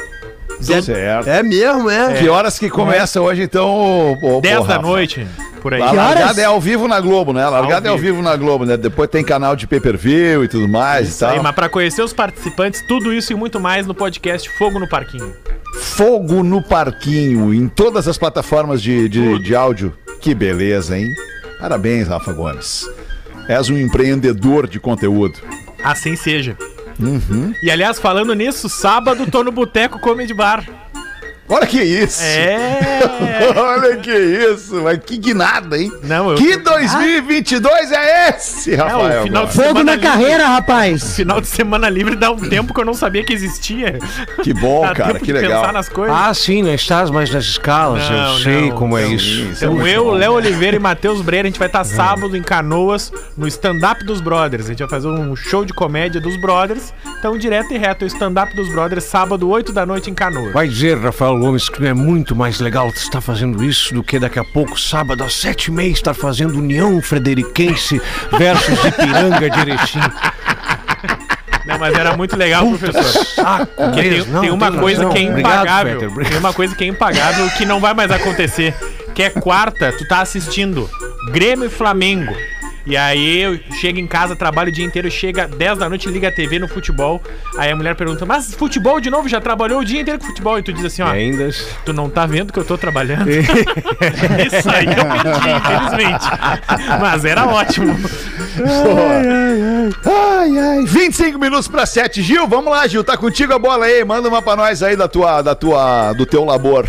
Zé- Certo. É mesmo, é? Que horas que começa hoje, então, ô, 10 ô, da noite, por aí. A largada é ao vivo na Globo, né? A largada é Ao ao vivo na Globo, né? Depois tem canal de pay-per-view e tudo mais Isso e aí, tal. mas pra conhecer os participantes, tudo isso e muito mais no podcast Fogo no Parquinho. Fogo no Parquinho, em todas as plataformas de, de, de áudio. Que beleza, hein? Parabéns, Rafa Gomes. És um empreendedor de conteúdo. Assim seja. Uhum. E aliás, falando nisso, sábado tô no Boteco Comedy Bar. Olha que isso! É. Olha que isso! Mas que guinada, hein? Não, eu. Que 2022 é esse, Não, Rafael? o final de Gomes? Fogo na livre- carreira, rapaz. Final de semana livre dá um tempo que eu não sabia que existia. Que bom, Dá cara, tempo que de legal. pensar nas coisas. Ah, sim, não estás mais nas escalas, Não, eu sei não, como é não. isso. Isso é Então muito eu. Léo Oliveira e Matheus Breira, a gente vai estar sábado em Canoas, no stand-up dos Brothers. A gente vai fazer um show de comédia dos Brothers. Então, direto e reto, o stand-up dos Brothers, sábado, 8 da noite em Canoas. Vai dizer, Rafael Gomes, que é muito mais legal estar fazendo isso do que daqui a pouco, sábado, às sete e meia, estar fazendo União Frederiquense versus Ipiranga de Erechim. Não, mas era muito legal, professor. Saco Porque tem, não, tem uma tem coisa razão. que é impagável. Obrigado. tem uma coisa que é impagável que não vai mais acontecer. que é quarta, tu tá assistindo Grêmio e Flamengo. E aí eu chego em casa, trabalho o dia inteiro, chega 10 da noite, liga a TV no futebol. Aí a mulher pergunta, mas futebol de novo? Já trabalhou o dia inteiro com futebol? E tu diz assim, ó, Ainda. tu não tá vendo que eu tô trabalhando? Isso aí eu perdi, infelizmente. Mas era ótimo. Ai, ai. 25 minutos pra 7. Gil, vamos lá, Gil. Tá contigo a bola aí. Manda uma pra nós aí da tua, da tua, do teu labor.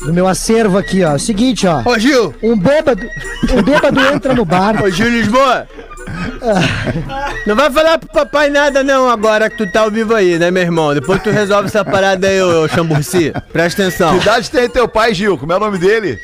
Do meu acervo aqui, ó. Seguinte, ó. Ô, Gil! Um bêbado, um bêbado entra no bar. Ô, Gil Lisboa! Não vai falar pro papai nada não agora que tu tá ao vivo aí, né, meu irmão? Depois tu resolve essa parada aí, ô, ô Chamburci. Presta atenção. Que idade tem teu pai, Gil? Como é o nome dele?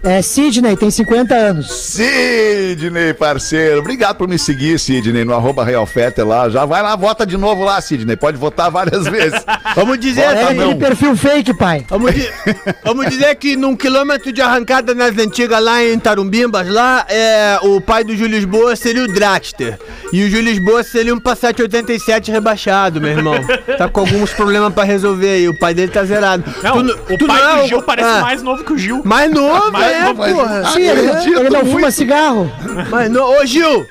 É Sidney, tem 50 anos. Sidney, parceiro. Obrigado por me seguir, Sidney, no arroba Real Fetter lá. Já vai lá, vota de novo lá, Sidney. Pode votar várias vezes. Vamos dizer Bora, É aquele não. perfil fake, pai. Vamos, di- vamos dizer que num quilômetro de arrancada nas antigas lá em Tarumbim,bas lá, é, o pai do Júlio Lisboa seria o Draxter. E o Júlio Lisboa seria um Passat 87 rebaixado, meu irmão. Tá com alguns problemas pra resolver aí. O pai dele tá zerado. Não, Tu o tu pai não é do Gil parece ah, mais novo que o Gil. Mais novo, Mais é, mas- porra. Sim, ele, ele não fuma cigarro. Mas no... Ô, Gil!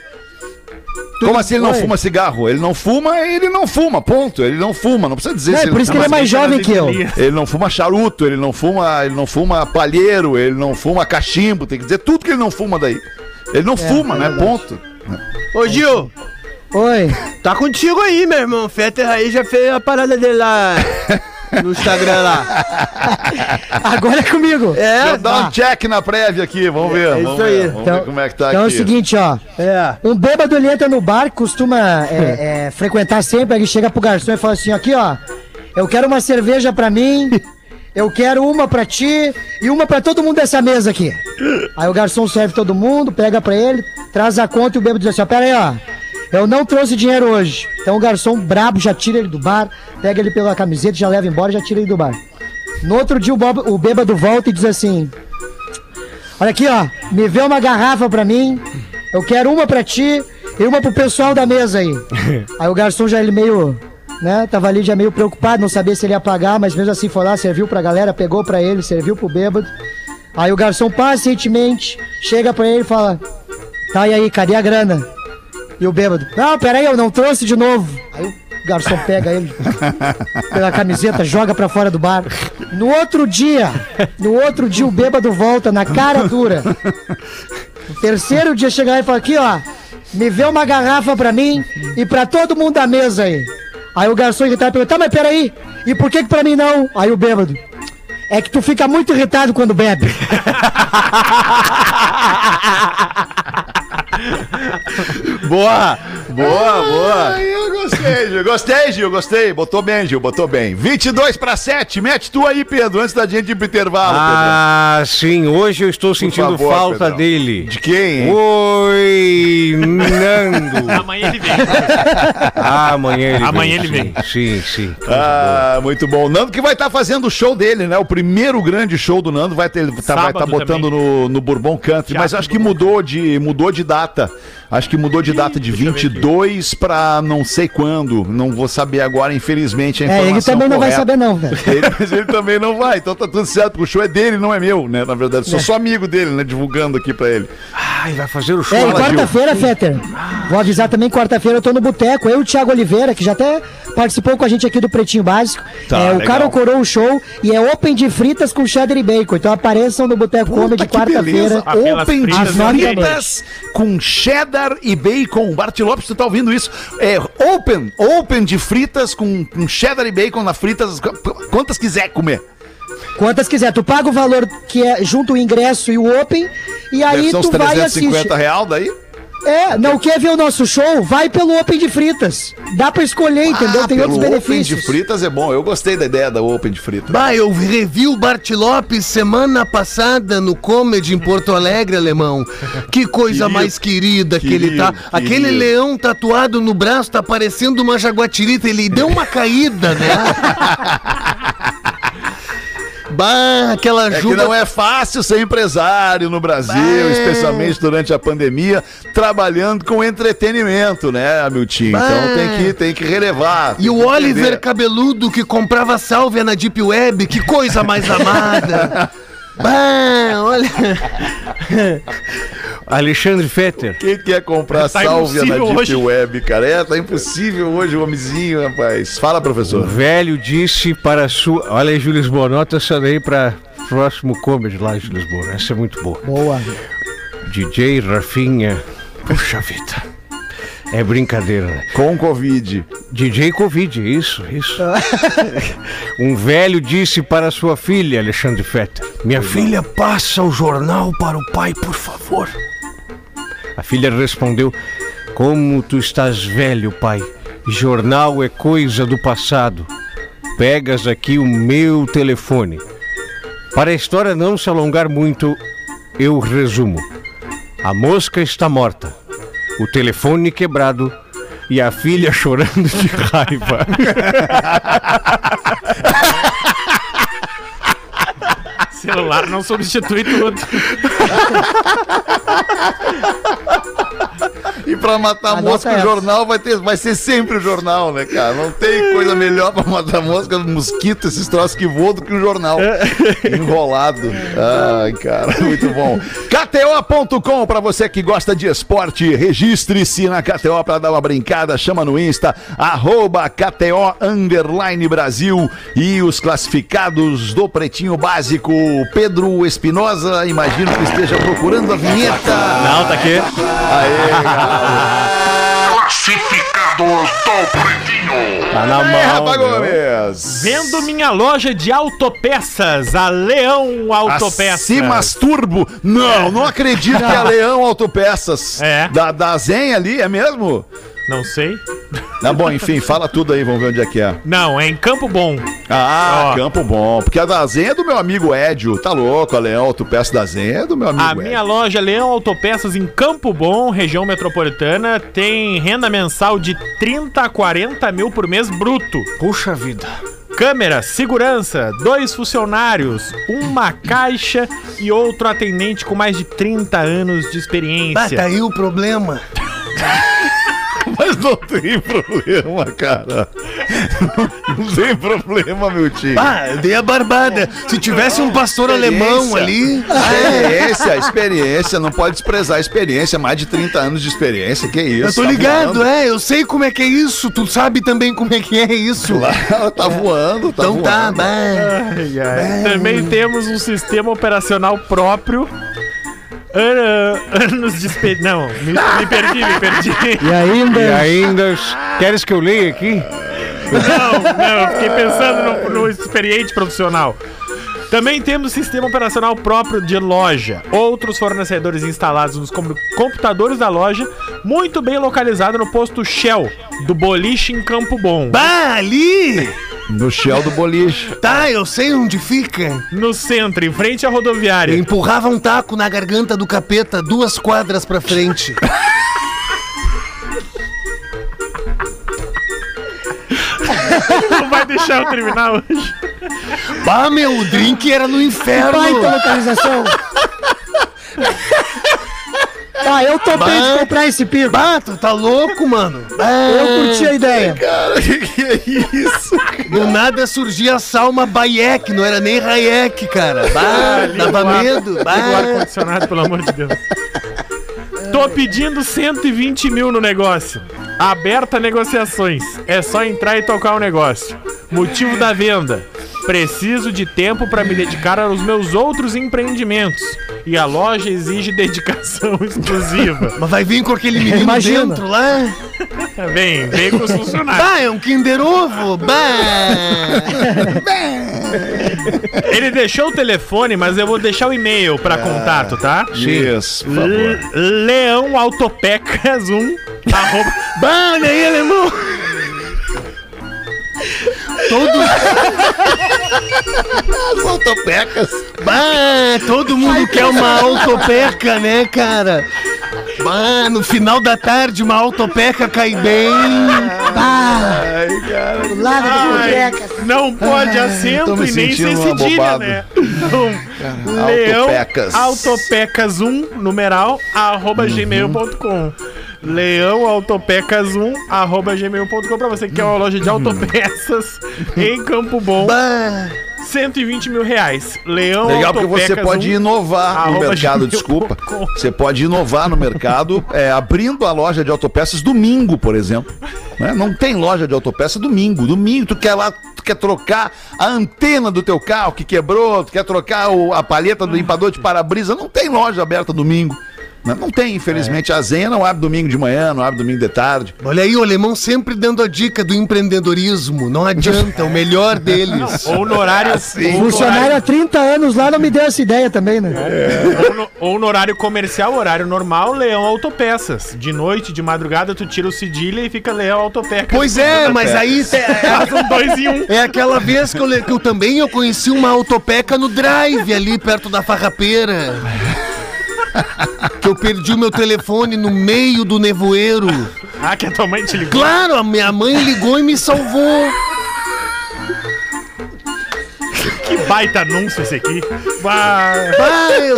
Como assim ele não Oi. fuma cigarro? Ele não fuma, ele não fuma, ponto. Ele não fuma, não precisa dizer É, se por isso que ele é mais jovem que eu. Ele não fuma charuto, ele não fuma, ele não fuma palheiro, ele não fuma cachimbo, tem que dizer tudo que ele não fuma daí. Ele não fuma, né? Ponto. Ô, Gil! Oi. Tá contigo aí, meu irmão. Fetter aí já fez a parada dele lá no Instagram lá. Agora é comigo. É, Deixa eu dar um tá. check na prévia aqui, vamos ver. É vamos isso ver, aí. Vamos Então- ver como é que tá Então é o aqui. seguinte, ó. é. Um bêbado ele entra no bar, costuma é, é, frequentar sempre, aí ele chega pro garçom e fala assim, aqui ó, eu quero uma cerveja pra mim, eu quero uma pra ti e uma pra todo mundo dessa mesa aqui. Aí o garçom serve todo mundo, pega pra ele, traz a conta e o bêbado diz assim, ó, pera aí ó, eu não trouxe dinheiro hoje. Então o garçom brabo já tira ele do bar, pega ele pela camiseta, já leva embora e já tira ele do bar. No outro dia o, bob- o bêbado volta e diz assim, Olha aqui, ó. Me vê uma garrafa pra mim. Eu quero uma pra ti e uma pro pessoal da mesa aí. aí o garçom já ele meio, né? Tava ali já meio preocupado, não sabia se ele ia pagar, mas mesmo assim foi lá, serviu pra galera, pegou pra ele, serviu pro bêbado. Aí o garçom pacientemente chega pra ele e fala: Tá, e aí, cadê a grana? E o bêbado: Não, peraí, eu não trouxe de novo. Aí o garçom pega ele pela camiseta, joga pra fora do bar. No outro dia, no outro dia o bêbado volta na cara dura. No terceiro dia chega lá e fala aqui, ó, me vê uma garrafa pra mim e pra todo mundo da mesa aí. Aí o garçom irritado pergunta, tá, mas peraí, e por que que pra mim não? Aí o bêbado, é que tu fica muito irritado quando bebe. Boa! Boa, boa! Ai, eu gostei, Gil. Gostei, Gil. Gostei. Botou bem, Gil. Botou bem. 22 para 7. Mete tu aí, Pedro, antes da gente ir pro intervalo, Ah, sim, hoje eu estou sentindo favor, falta Pedrão. dele. Pedro. De quem, hein? Oi, Nando. Amanhã ele vem. Ah, amanhã ele Amanhã vem. ele sim, Sim, sim. Ah, muito bom. O Nando que vai estar fazendo o show dele, né? O primeiro grande show do Nando vai ter, tá, vai estar Sábado botando no, no Bourbon Country, mas Teatro acho que mudou de mudou de data. Prata. Acho que mudou de data de deixa eu ver aqui. 22 para não sei quando. Não vou saber agora, infelizmente, a É, informação ele também não vai correta. saber não, velho. Ele, mas ele também não vai, então tá tudo certo, o show é dele, não é meu, né? Na verdade, sou só amigo dele, né? Divulgando aqui pra ele. Ai, vai fazer o show. É, Fala, Gil. quarta-feira, Fetter, vou avisar também, quarta-feira eu tô no Boteco, eu e o Thiago Oliveira, que já até participou com a gente aqui do Pretinho Básico. Tá, é, o legal. cara corou o show e é open de fritas com cheddar e bacon. Então apareçam no Boteco Comedy quarta-feira. Open de fritas fritas com cheddar e bacon. Bart Lopes, você tá ouvindo isso? É open, open de fritas com, com cheddar e bacon na fritas, qu- quantas quiser comer. Quantas quiser, tu paga o valor que é junto o ingresso e o open, e aí Deve tu vai assiste. 350 real daí. É, não quer ver o nosso show? Vai pelo open de fritas. Dá pra escolher, entendeu? Ah, Tem outros Open benefícios. de fritas é bom. Eu gostei da ideia da open de fritas. Bah, eu revi o Bart Lopes semana passada no Comedy em Porto Alegre, alemão. Que coisa Querido, mais querida que ele tá. querido, Aquele leão tatuado no braço tá parecendo uma jaguatirita. Ele deu uma caída, né? bah, aquela É que não é fácil ser empresário no Brasil, Bah. especialmente durante a pandemia, trabalhando com entretenimento, né, Amiltinho? Então Bah. tem que, tem que relevar. E tem o que Oliver entender. cabeludo que comprava sálvia na Deep Web, que coisa mais amada. Bah, olha. Alexandre Fetter. Quem quer comprar Tá sálvia na Deep hoje. Web, cara? É, tá impossível hoje, o homenzinho, rapaz. Fala, O professor. velho disse para a sua. Olha aí, Júlio Lisboa, nota essa daí para próximo comedy lá, Júlio Lisboa. Essa é muito boa. Boa. DJ Rafinha. Puxa vida. É brincadeira, né? Com Covid. DJ Covid, isso, isso. um velho disse para sua filha, Alexandre Fetter: Minha filha, passa o jornal para o pai, por favor. A filha respondeu: Como tu estás velho, pai? Jornal é coisa do passado. Pegas aqui o meu telefone. Para a história não se alongar muito, eu resumo: A mosca está morta, o telefone quebrado e a filha chorando de raiva. Celular não substitui tudo. E pra matar a mosca, o essa. jornal vai, ter, vai ser sempre o jornal, né, cara? Não tem coisa melhor pra matar mosca, mosquito, esses troços que voam do que o jornal. Enrolado. Ai, cara, muito bom. KTO.com, pra você que gosta de esporte, registre-se na KTO pra dar uma brincada, chama no Insta, arroba KTO Underline Brasil e os classificados do Pretinho Básico, Pedro Espinosa, imagino que esteja procurando a vinheta. Não, tá aqui. Aê, cara. Classificados do Pretinho. Tá na Rafa mão. meu. Gomes. Vendo minha loja de autopeças, a Leão Autopeças. Cimas Turbo. Não, não acredito que é a Leão Autopeças. É. Da, da Zen ali, é mesmo? Não sei. Tá bom, enfim, fala tudo aí, vamos ver onde é que é. Não, é em Campo Bom. Ah, Ó. Campo Bom. Porque a da Zen é do meu amigo Edio. Tá louco, a Leão Autopeças da Zen é do meu amigo A Edio. minha loja Leão Autopeças em Campo Bom, região metropolitana, tem renda mensal de 30 a 40 mil por mês bruto. Puxa vida. Câmera, segurança, dois funcionários, uma caixa e outro atendente com mais de 30 anos de experiência. tá aí o problema. Mas não tem problema, cara. Não tem problema, meu tio. Bah, eu dei a barbada. Se tivesse um pastor alemão ali. Experiência, experiência, não pode desprezar a experiência, mais de 30 anos de experiência, que isso? Eu tô tá ligado, voando. é. Eu sei como é que é isso. Tu sabe também como é que é isso. Claro, tá voando, tá Então tá, voando. bah. Ai, ai. Também temos um sistema operacional próprio. Anos de experiência. Não, me, me perdi, me perdi. E ainda. E ainda. Queres que eu leia aqui? Não, não, eu fiquei pensando no, no experiente profissional. Também temos sistema operacional próprio de loja. Outros fornecedores instalados nos com- computadores da loja, muito bem localizado no posto Shell, do Boliche em Campo Bom. Bah, ali! No Shell do boliche. Tá, eu sei onde fica. No centro, em frente à Eu rodoviária. empurrava um taco na garganta do capeta duas quadras pra frente. Não vai deixar eu terminar hoje. Bah, meu, o drink era no inferno. Baita localização. Ah, eu topei Bah. de comprar esse pico. Bah, tu tá louco, mano. Bah, Eu curti a ideia. Cara, que que é isso? Do nada surgia a Salma Bayek, não era nem Hayek, cara. Bah, dava medo. Liga o Bah. ar-condicionado, pelo amor de Deus. Tô pedindo 120 mil no negócio. Aberta negociações. É só entrar e tocar o negócio. Motivo da venda. Preciso de tempo para me dedicar aos meus outros empreendimentos. E a loja exige dedicação exclusiva. Mas vai vir com aquele menino Imagina. dentro lá. Vem, vem com os funcionários. Bah, é um Kinder Ovo. Bah. Ele deixou o telefone, mas eu vou deixar o e-mail para contato, tá? Isso, por favor. Leão Autopecas 1 arroba Bah, olha aí, alemão. Todo, As autopecas. bah, todo mundo quer uma autopeca, né, cara? Bah, no final da tarde, uma autopeca cai bem. Ah, Ai, cara. do lado do Ai, não pode me e nem uma cedilha, bobado. né? Então, Leão Autopecas. Autopecas 1, numeral, arroba gmail.com. leãoautopecas1 arroba gmail.com pra você que quer uma loja de autopeças em Campo Bom. Bah. 120 mil reais. Leão Legal porque você pode 1. inovar no mercado, desculpa. Você pode inovar no mercado é, abrindo a loja de autopeças domingo, por exemplo. né? Não tem loja de autopeça domingo. Domingo tu quer lá, tu quer trocar a antena do teu carro que quebrou, tu quer trocar o- a palheta do limpador de para-brisa. Não tem loja aberta domingo. Não tem, infelizmente. A Zenha não abre domingo de manhã, não abre domingo de tarde. Olha aí, o alemão sempre dando a dica do empreendedorismo. Não adianta, é o melhor deles. Ou no horário. Assim. ou Funcionário há horário, 30 anos lá não me deu essa ideia também, né? ou no- ou no horário comercial, horário normal, Leão Autopeças. De noite, de madrugada, tu tira o cedilha e fica Leão Autopecas. Pois é, mas aí é, um dois em um. é aquela vez que eu, que eu também eu conheci uma autopeca no drive ali perto da farrapeira. Que eu perdi o meu telefone no meio do nevoeiro. Ah, que a tua mãe te ligou. Claro, a minha mãe ligou e me salvou. Que baita anúncio esse aqui. Bah. Bah, eu,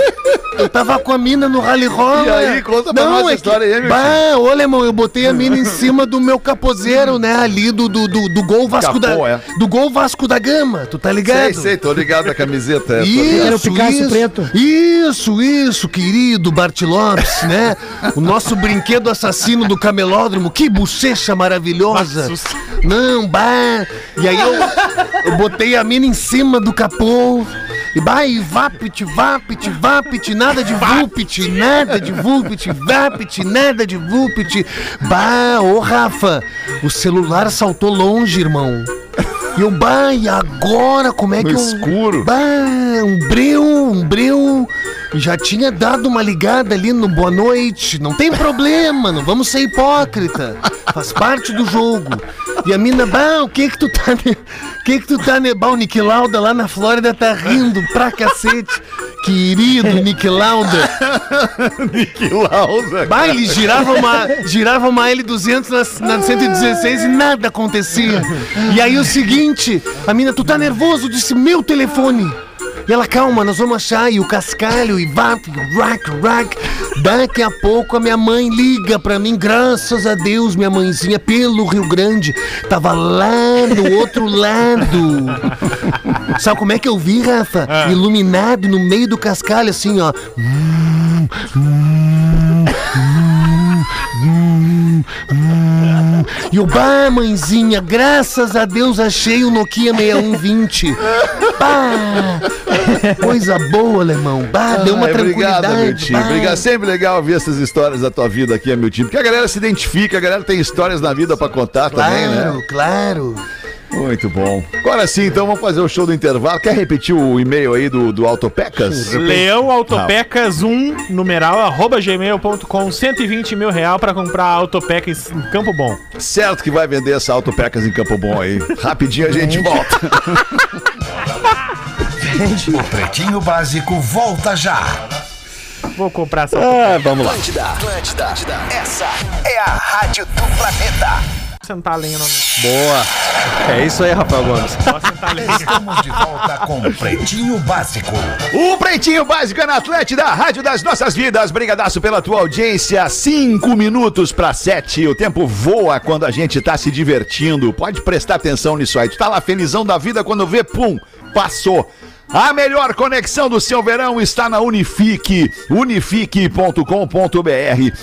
eu tava com a mina no rally roller. E aí, conta pra nós a é história aí, meu Bah, ô alemão, eu botei a mina em cima do meu capozeiro, né? Ali do, do, do, do gol Vasco Capô, da é. Do gol Vasco da Gama, tu tá ligado? Sei, sei, tô ligado na camiseta. é, tô ligado. Era o Picasso isso, preto. Isso, isso, querido Bart Lopes, né? O nosso brinquedo assassino do camelódromo. Que bochecha maravilhosa. Não, bah. E aí eu, eu botei a mina em cima do capô. E e vapit, vapit, vapit, nada de vulpit, nada de vulpit, vapit, nada de vulpit. Bah, ô Rafa, o celular saltou longe, irmão. E eu, bah, e agora como é No que eu... escuro. Bah, um breu, um breu. Já tinha dado uma ligada ali no boa noite. Não tem problema, não vamos ser hipócrita. Faz parte do jogo. E a mina, bah, o que que tu tá... Ne... O que que tu tá? Bah, o Nick Lauda lá na Flórida tá rindo pra cacete. Querido Nick Lauda. Que lauda. Bah, ele girava uma, girava uma L200 na, na 116 e nada acontecia. E aí o seguinte, a mina, tu tá nervoso? Eu disse, meu telefone. E ela, calma, nós vamos achar. E o cascalho, e vap, rack, rack. Daqui a pouco a minha mãe liga pra mim, graças a Deus, minha mãezinha, pelo Rio Grande. Tava lá no outro lado. Sabe como é que eu vi, Rafa? Iluminado no meio do cascalho, assim, ó. E o bah, mãezinha, graças a Deus achei o Nokia 6120. Bah, coisa boa, alemão. Bah, deu uma Ai, tranquilidade. Obrigado, meu time. Obrigado. Sempre legal ouvir essas histórias da tua vida aqui, meu time. Porque a galera se identifica, a galera tem histórias na vida pra contar também, Claro, né? claro. Muito bom. Agora sim, então vamos fazer o show do intervalo. Quer repetir o e-mail aí do, do Autopecas? Leão Autopecas 1, numeral, arroba gmail.com, 120 mil real pra comprar a Autopeca em Campo Bom. Certo que vai vender essa Autopecas em Campo Bom aí. Rapidinho a gente volta. O Pretinho Básico volta já. Vou comprar essa Ah, vamos lá. Atlântida, Atlântida, essa é a rádio do planeta. sentar a lenha no... Boa. É isso aí, Rafael Gomes. A lenha. Estamos de volta com Pretinho Básico. O Pretinho Básico é na Atlântida, Rádio das Nossas Vidas. Brigadaço pela tua audiência. Cinco minutos para sete. O tempo voa quando a gente tá se divertindo. Pode prestar atenção nisso aí. Tu tá lá felizão da vida quando vê, pum, passou. A melhor conexão do seu verão está na Unifique, unifique.com.br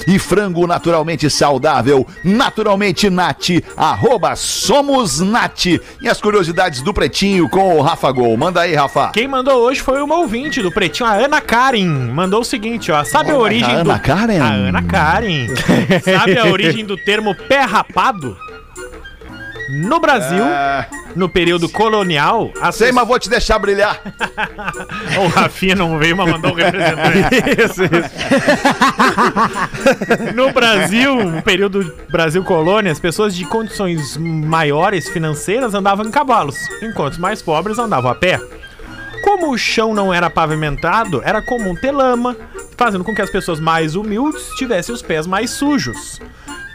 e frango naturalmente saudável, naturalmente nat, arroba somos nat. E as curiosidades do Pretinho com o Rafa Gol. Manda aí, Rafa. Quem mandou hoje foi uma ouvinte do Pretinho, a Ana Karen. Mandou o seguinte, ó. Sabe a origem a do... Ana Karen? A Ana Karen. Sabe a origem do termo pé rapado? No Brasil, no período colonial, a Sei, mas vou te deixar brilhar. O Rafinha não veio, mas mandou um representante. isso, isso. No Brasil, no período Brasil colônia, as pessoas de condições maiores financeiras andavam em cavalos, enquanto os mais pobres andavam a pé. Como o chão não era pavimentado, era comum ter lama, fazendo com que as pessoas mais humildes tivessem os pés mais sujos.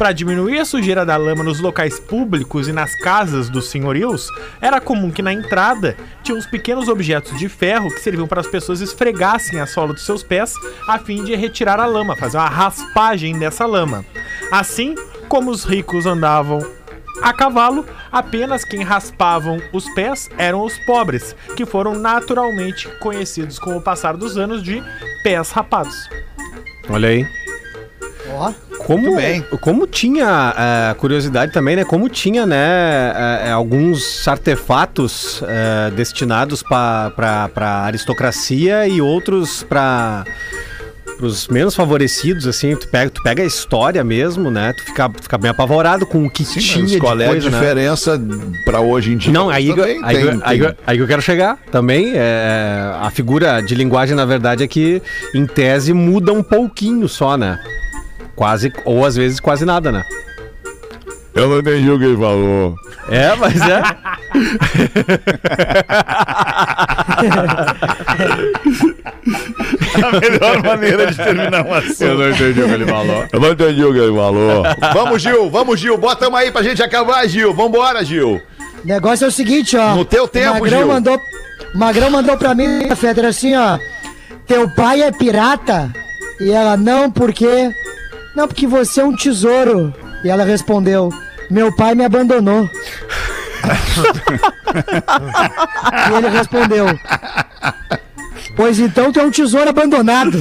Para diminuir a sujeira da lama nos locais públicos e nas casas dos senhorios, era comum que na entrada tinha uns pequenos objetos de ferro que serviam para as pessoas esfregassem a sola dos seus pés a fim de retirar a lama, fazer uma raspagem dessa lama. Assim como os ricos andavam a cavalo, apenas quem raspavam os pés eram os pobres, que foram naturalmente conhecidos com o passar dos anos de pés rapados. Olha aí. Ó, Como, bem. como tinha é, curiosidade também, né? Como tinha, né, é, é, alguns artefatos é, destinados para a aristocracia e outros para os menos favorecidos, assim. Tu pega, tu pega a história mesmo, né? Tu fica, fica bem apavorado com o que tinha Mas de qual é a coisa, né? diferença pra hoje em dia? Não, aí, Também aí, tem- aí, tem- aí, aí que eu quero chegar também. É, a figura de linguagem, na verdade, é que, em tese, muda um pouquinho só, né? Quase, ou às vezes quase nada, né? Eu não entendi o que ele falou. É, mas é. A melhor maneira de terminar um assunto. Eu não entendi o que ele falou. Eu não entendi o que ele falou. vamos, Gil, vamos, Gil. Bota uma aí pra gente acabar, Gil. Vambora, Gil. o negócio é o seguinte, ó. No teu tempo, o Magrão Gil. mandou, o Magrão mandou pra mim, Feder, assim, ó. Teu pai é pirata? E ela, não, por quê? Não, porque você é um tesouro. E ela respondeu, meu pai me abandonou. e ele respondeu, pois então tu é um tesouro abandonado.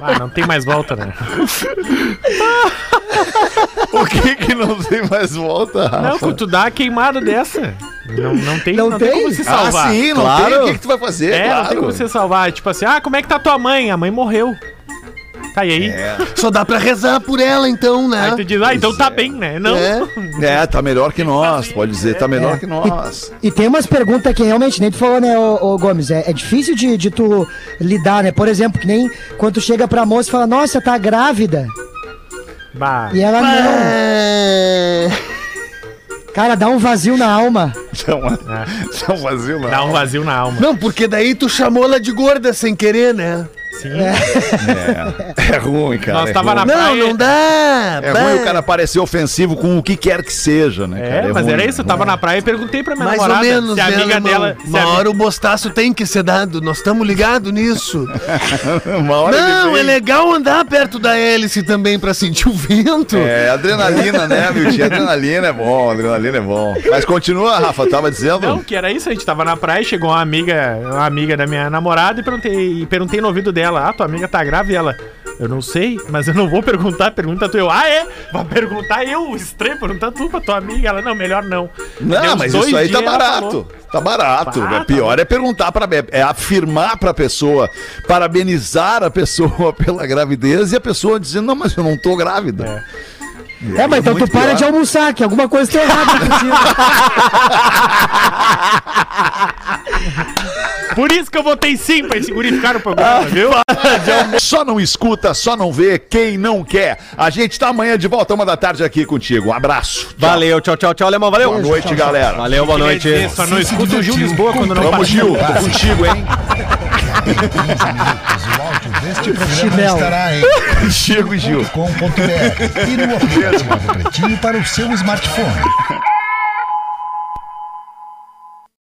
Ah, não tem mais volta, né? O que que não tem mais volta, Rafa? Não, quando tu dá a queimada dessa, não, não tem, Não não tem tem? como se Ah, salvar. sim, não Claro. tem. O que que tu vai fazer? É, claro. não tem como você salvar. Tipo assim, ah, como é que tá tua mãe? A mãe morreu. Tá, e aí? Só dá pra rezar por ela, então, né? Aí tu diz, ah, então tá bem, né? Não. É. É, tá melhor que nós. Pode dizer, tá melhor que nós. E tem umas perguntas que realmente, nem tu falou, né, ô, ô Gomes, é, é difícil de, de tu lidar, né? Por exemplo, que nem quando tu chega pra moça e fala, nossa, tá grávida. Bah. E ela não. É. Cara, dá um vazio na alma. Então, então vazio não. Dá um vazio na alma. Não, porque daí tu chamou ela de gorda sem querer, né? Sim. É ruim, cara. Nós é tava ruim. na Não, praia. não dá. É Bah. ruim o cara parecer ofensivo com o que quer que seja, né, É, cara? mas ruim, era isso, eu tava na praia e perguntei pra minha Mais ou namorada menos, se a amiga irmão? dela. Se Uma a, hora o bostaço tem que ser dado. Nós estamos ligados nisso. Uma hora Não, é legal andar perto da hélice também pra sentir o vento. É, adrenalina, né, meu tio? Adrenalina é bom, adrenalina é bom. Mas continua, Rafa, tava dizendo? Não, que era isso, a gente tava na praia, chegou uma amiga, uma amiga da minha namorada e perguntei, e perguntei no ouvido dela, ah, tua amiga tá grávida e ela. Eu não sei, mas eu não vou perguntar, pergunta tu. Eu, ah, é? Vai perguntar eu, estranho, perguntar tu pra tua amiga. Ela, não, melhor não. Não, mas isso aí tá ela barato. Tá barato. Ah, pior é perguntar para é afirmar pra pessoa, parabenizar a pessoa pela gravidez e a pessoa dizendo: "Não, mas eu não tô grávida". É, mas então tu para pior. de almoçar, que alguma coisa tá errada contigo. Por isso que eu votei sim pra esse guri ficar no programa, viu? Só não escuta, só não vê quem não quer. A gente tá amanhã de volta uma da tarde aqui contigo. Um abraço. Tchau. Valeu, tchau, tchau, tchau, Alemão, valeu. Boa noite, galera. Valeu, boa noite. Dizer, Só não escuta o Gil Lisboa quando não Vamos. Gil. Tô contigo, hein? Deste programa Chinelo. estará em Gil. com.br e no aplicativo do Pretinho para o seu smartphone.